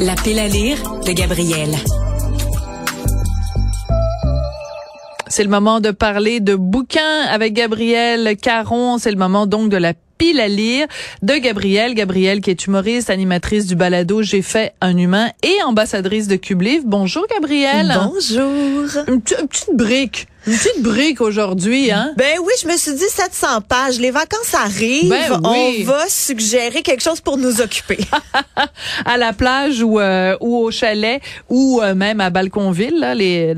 La pile à lire de Gabriel. C'est le moment de parler de bouquins avec Gabriel Caron. C'est le moment donc de la pile à lire de Gabriel. Gabriel qui est humoriste, animatrice du balado J'ai fait un humain et ambassadrice de Cube Livre. Bonjour Gabriel. Bonjour. Une, petite brique. Une petite brique aujourd'hui, hein? Ben oui, je me suis dit 700 pages. Les vacances arrivent. Ben oui. On va suggérer quelque chose pour nous occuper. à la plage ou, euh, ou au chalet ou euh, même à Balconville, là, les,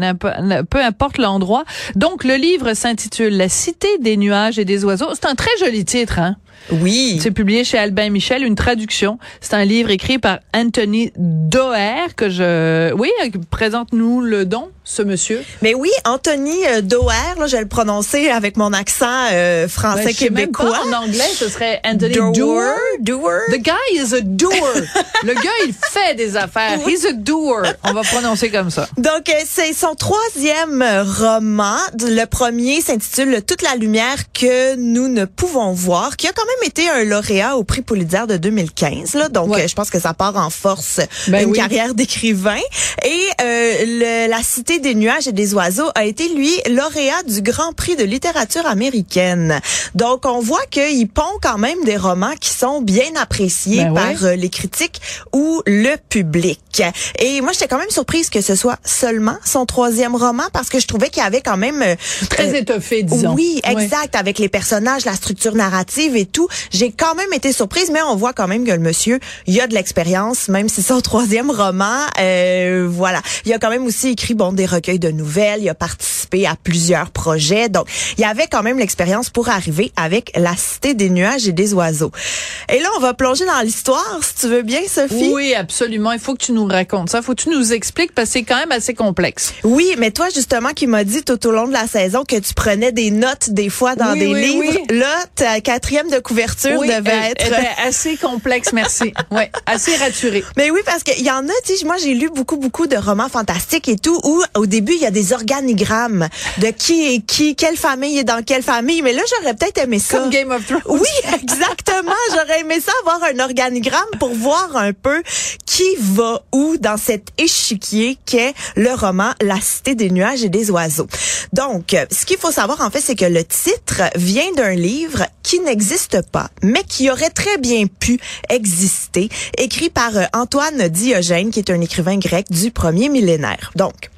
peu importe l'endroit. Donc, le livre s'intitule La cité des nuages et des oiseaux. C'est un très joli titre, hein? Oui. C'est publié chez Albin Michel, une traduction. C'est un livre écrit par Anthony Doer que je... Oui, présente-nous le don ce monsieur. Mais oui, Anthony euh, Doer, là, je vais le prononcer avec mon accent euh, français ben, québécois. en anglais, ce serait Anthony Doer. Doer. The guy is a doer. le gars, il fait des affaires. He's a doer. On va prononcer comme ça. Donc, euh, c'est son troisième roman. Le premier s'intitule Toute la lumière que nous ne pouvons voir, qui a quand même été un lauréat au prix Pulitzer de 2015. Là. Donc, je pense que ça part en force ben une carrière d'écrivain. Et le, la cité des nuages et des oiseaux a été, lui, lauréat du Grand Prix de littérature américaine. Donc, on voit qu'il pond quand même des romans qui sont bien appréciés ben par euh, les critiques ou le public. Et moi, j'étais quand même surprise que ce soit seulement son troisième roman parce que je trouvais qu'il y avait quand même... Euh, Très euh, étoffé, disons. Oui, exact, avec les personnages, la structure narrative et tout. J'ai quand même été surprise, mais on voit quand même que le monsieur, il a de l'expérience, même si c'est son troisième roman. Euh, voilà. Il a quand même aussi écrit, bon, des recueils de nouvelles, il a participé à plusieurs projets. Donc, il y avait quand même l'expérience pour arriver avec La Cité des nuages et des oiseaux. Et là, on va plonger dans l'histoire, si tu veux bien, Sophie. Oui, absolument. Il faut que tu nous racontes ça. Il faut que tu nous expliques parce que c'est quand même assez complexe. Oui, mais toi, justement, qui m'as dit tout au long de la saison que tu prenais des notes des fois dans des livres. Là, ta quatrième de couverture devait être... assez complexe, merci. ouais, assez raturée. Mais oui, parce qu'il y en a, tu sais, moi, j'ai lu beaucoup, beaucoup de romans fantastiques et tout où au début, il y a des organigrammes de qui est qui, quelle famille est dans quelle famille. Mais là, j'aurais peut-être aimé ça. Comme Game of Thrones. Oui, exactement. j'aurais aimé ça avoir un organigramme pour voir un peu qui va où dans cet échiquier qu'est le roman La Cité des nuages et des oiseaux. Donc, ce qu'il faut savoir en fait, c'est que le titre vient d'un livre qui n'existe pas, mais qui aurait très bien pu exister, écrit par euh, Antoine Diogène, qui est un écrivain grec du premier millénaire. Donc,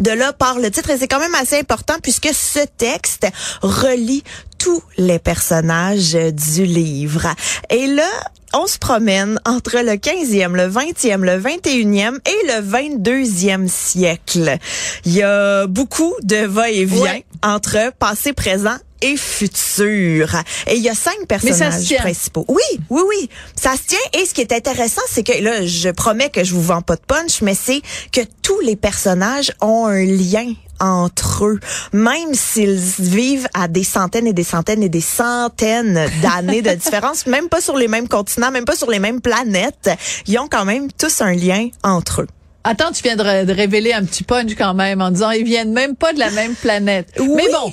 de là part le titre et c'est quand même assez important puisque ce texte relie tous les personnages du livre. Et là, on se promène entre le 15e, le 20e, le 21e et le 22e siècle. Il y a beaucoup de va-et-vient entre passé, présent et futur. Et il y a cinq personnages principaux. Oui, oui, oui. Ça se tient. Et ce qui est intéressant, c'est que là, je promets que je vous vends pas de punch, mais c'est que tous les personnages ont un lien entre eux, même s'ils vivent à des centaines et des centaines et des centaines d'années de différence, même pas sur les mêmes continents, même pas sur les mêmes planètes, ils ont quand même tous un lien entre eux. Attends, tu viens de, révéler un petit punch quand même en disant ils viennent même pas de la même planète. Oui. Mais bon,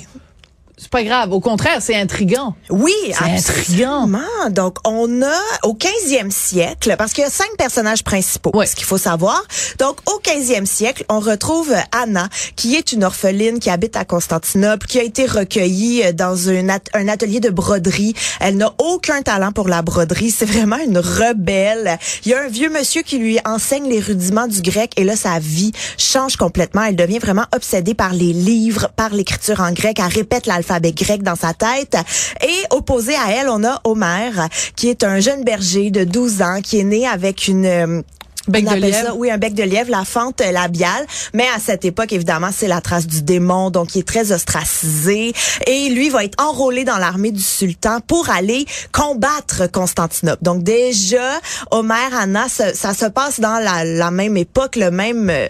c'est pas grave. Au contraire, c'est intrigant. Oui, c'est intrigant. Donc, on a au 15e siècle, parce qu'il y a cinq personnages principaux, ce qu'il faut savoir. Donc, au 15e siècle, on retrouve Anna, qui est une orpheline qui habite à Constantinople, qui a été recueillie euh, dans un, un atelier de broderie. Elle n'a aucun talent pour la broderie. C'est vraiment une rebelle. Il y a un vieux monsieur qui lui enseigne les rudiments du grec et là, sa vie change complètement. Elle devient vraiment obsédée par les livres, par l'écriture en grec. Elle répète l'alphabet l'alphabet grec dans sa tête. Et opposé à elle, on a Homère, qui est un jeune berger de 12 ans, qui est né avec une Bec de lièvre. oui, un bec de lièvre, la fente labiale. Mais à cette époque, évidemment, c'est la trace du démon, donc il est très ostracisé. Et lui va être enrôlé dans l'armée du sultan pour aller combattre Constantinople. Donc déjà, Homère, Anna, ça, ça se passe dans la, la même époque, le même euh,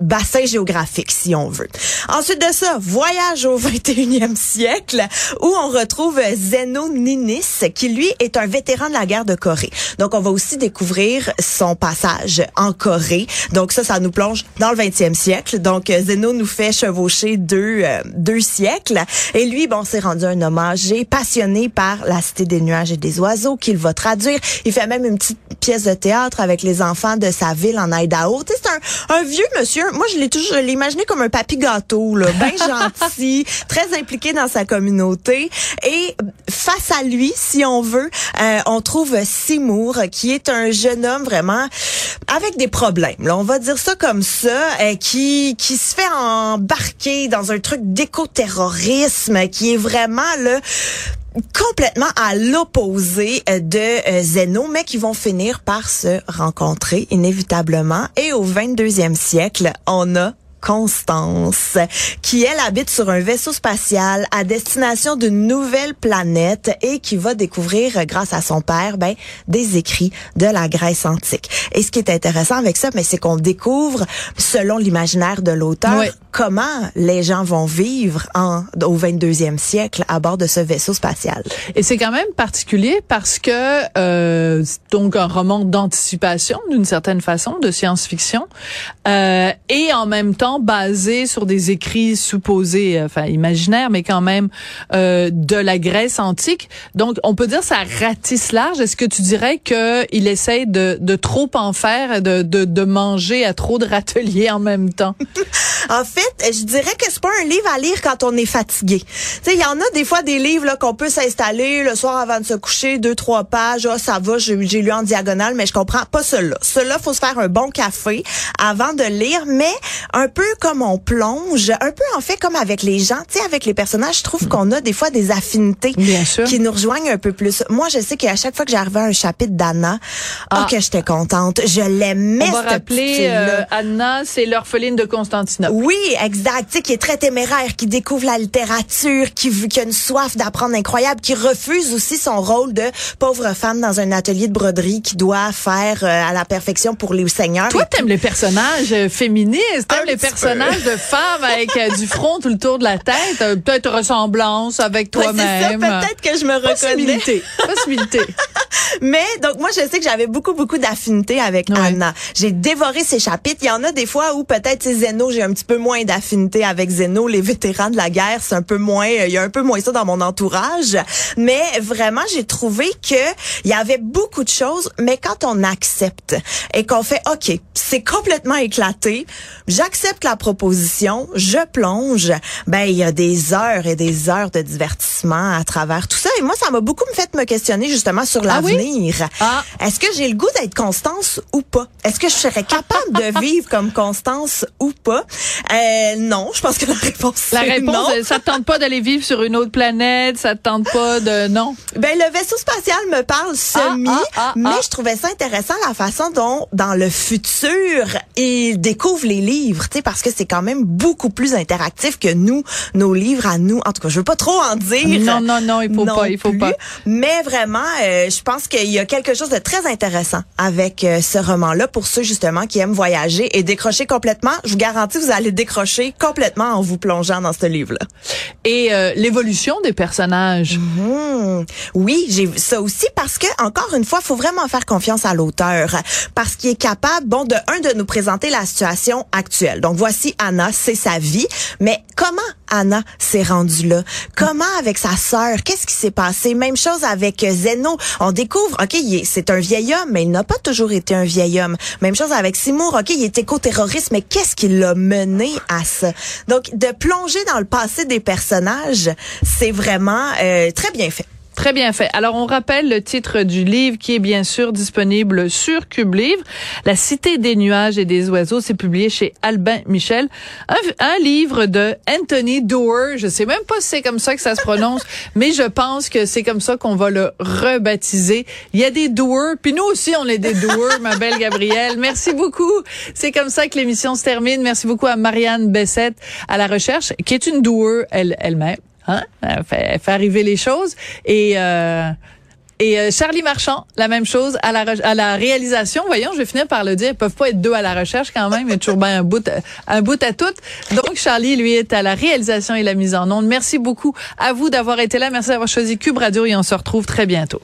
bassin géographique, si on veut. Ensuite de ça, voyage au 21e siècle, où on retrouve Zeno Ninis, qui lui est un vétéran de la guerre de Corée. Donc, on va aussi découvrir son passage en Corée. Donc ça, ça nous plonge dans le 20e siècle. Donc Zeno nous fait chevaucher deux deux siècles. Et lui, bon, s'est rendu un hommage passionné par la cité des nuages et des oiseaux qu'il va traduire. Il fait même une petite pièce de théâtre avec les enfants de sa ville en Idaho. C'est un, un vieux monsieur. Moi, je l'ai toujours, je l'ai imaginé comme un papy gâteau, là, bien gentil, très impliqué dans sa communauté. Et face à lui, si on veut, euh, on trouve Seymour, qui est un jeune homme vraiment avec des problèmes. Là, on va dire ça comme ça, euh, qui qui se fait embarquer dans un truc d'éco-terrorisme, qui est vraiment complètement à l'opposé euh, de euh, Zeno, mais qui vont finir par se rencontrer inévitablement. Et au 22e siècle, on a Constance, qui elle habite sur un vaisseau spatial à destination d'une nouvelle planète et qui va découvrir, euh, grâce à son père, ben, des écrits de la Grèce antique. Et ce qui est intéressant avec ça, mais ben, c'est qu'on découvre, selon l'imaginaire de l'auteur, comment les gens vont vivre en, au 22e siècle à bord de ce vaisseau spatial. Et c'est quand même particulier parce que euh, donc un roman d'anticipation d'une certaine façon de science-fiction euh, et en même temps basé sur des écrits supposés, euh, enfin imaginaires, mais quand même euh, de la Grèce antique. Donc, on peut dire ça ratisse large. Est-ce que tu dirais qu'il essaye de, de trop en faire, de, de, manger à trop de râteliers en même temps? en fait, je dirais que c'est pas un livre à lire quand on est fatigué. Tu sais, il y en a des fois des livres qu'on peut s'installer le soir avant de se coucher, deux trois pages, ah, ça va, j'ai lu en diagonale, mais je comprends pas cela. Cela, faut se faire un bon café avant de lire, mais un peu comme on plonge, un peu en fait comme avec les gens, tu sais, avec les personnages, je trouve qu'on a des fois des affinités qui nous rejoignent un peu plus. Moi, je sais qu'à chaque fois que j'arrivais à un chapitre d'Anna, oh, ah. que j'étais contente, je l'aimais. On va rappeler euh, Anna, c'est l'orpheline de Constantinople. Oui, exact, tu sais, qui est très téméraire, qui découvre la littérature, qui, qui a une soif d'apprendre incroyable, qui refuse aussi son rôle de pauvre femme dans un atelier de broderie qui doit faire euh, à la perfection pour les seigneurs. Toi, t'aimes les personnages euh, féministes, t'aimes les personnage de femme avec euh, du front tout le tour de la tête, euh, peut-être ressemblance avec toi-même. peut-être que je me reconnais. Possibilité. Possibilité. Mais donc moi je sais que j'avais beaucoup beaucoup d'affinités avec Anna. J'ai dévoré ses chapitres. Il y en a des fois où peut-être Zeno, j'ai un petit peu moins d'affinité avec Zeno, les vétérans de la guerre, c'est un peu moins il y a un peu moins ça dans mon entourage, mais vraiment j'ai trouvé que il y avait beaucoup de choses mais quand on accepte et qu'on fait OK, c'est complètement éclaté, j'accepte la proposition, je plonge, ben il y a des heures et des heures de divertissement à travers tout ça et moi ça m'a beaucoup fait me questionner justement sur ah ah. Est-ce que j'ai le goût d'être Constance ou pas? Est-ce que je serais capable de vivre comme Constance ou pas? Euh, non, je pense que la réponse La réponse, non. Ça te tente pas d'aller vivre sur une autre planète, ça te tente pas de non? Ben le vaisseau spatial me parle ah, semi, ah, mais je trouvais ça intéressant la façon dont dans le futur il découvre les livres, tu sais parce que c'est quand même beaucoup plus interactif que nous, nos livres à nous. En tout cas, je veux pas trop en dire. Non non non, il faut pas, il faut pas. Mais vraiment, euh, je pense qu'il y a quelque chose de très intéressant avec euh, ce roman-là pour ceux justement qui aiment voyager et décrocher complètement. Je vous garantis, vous allez décrocher complètement en vous plongeant dans ce livre-là. Et euh, l'évolution des personnages. Mhm. Oui, j'ai vu ça aussi parce que encore une fois, faut vraiment faire confiance à l'auteur parce qu'il est capable, bon, de un de nous présenter la situation actuelle. Donc voici Anna, c'est sa vie, mais comment Anna s'est rendue là? Comment avec sa sœur? Qu'est-ce qui s'est passé? Même chose avec Zeno. On découvre, OK, c'est un vieil homme, mais il n'a pas toujours été un vieil homme. Même chose avec Seymour, OK, il est éco-terroriste, mais qu'est-ce qui l'a mené à ça? Donc, de plonger dans le passé des personnages, c'est vraiment euh, très bien fait. Très bien fait. Alors, on rappelle le titre du livre qui est bien sûr disponible sur Cube Livre. La Cité des nuages et des oiseaux, c'est publié chez Albin Michel. Un, livre de Anthony Doerr. Je sais même pas si c'est comme ça que ça se prononce, mais je pense que c'est comme ça qu'on va le rebaptiser. Il y a des Doerr, puis nous aussi, on est des Doerr, ma belle Gabrielle. Merci beaucoup. C'est comme ça que l'émission se termine. Merci beaucoup à Marianne Bessette à la recherche, qui est une Doerr elle-même. Hein? Elle fait, arriver les choses. Et euh, et euh, Charlie Marchand, la même chose à la à la réalisation. Voyons, je vais finir par le dire, ils peuvent pas être deux à la recherche quand même, il y a toujours bien un bout un bout à tout. Donc Charlie lui est à la réalisation et la mise en onde. Merci beaucoup à vous d'avoir été là, merci d'avoir choisi Cube Radio et on se retrouve très bientôt.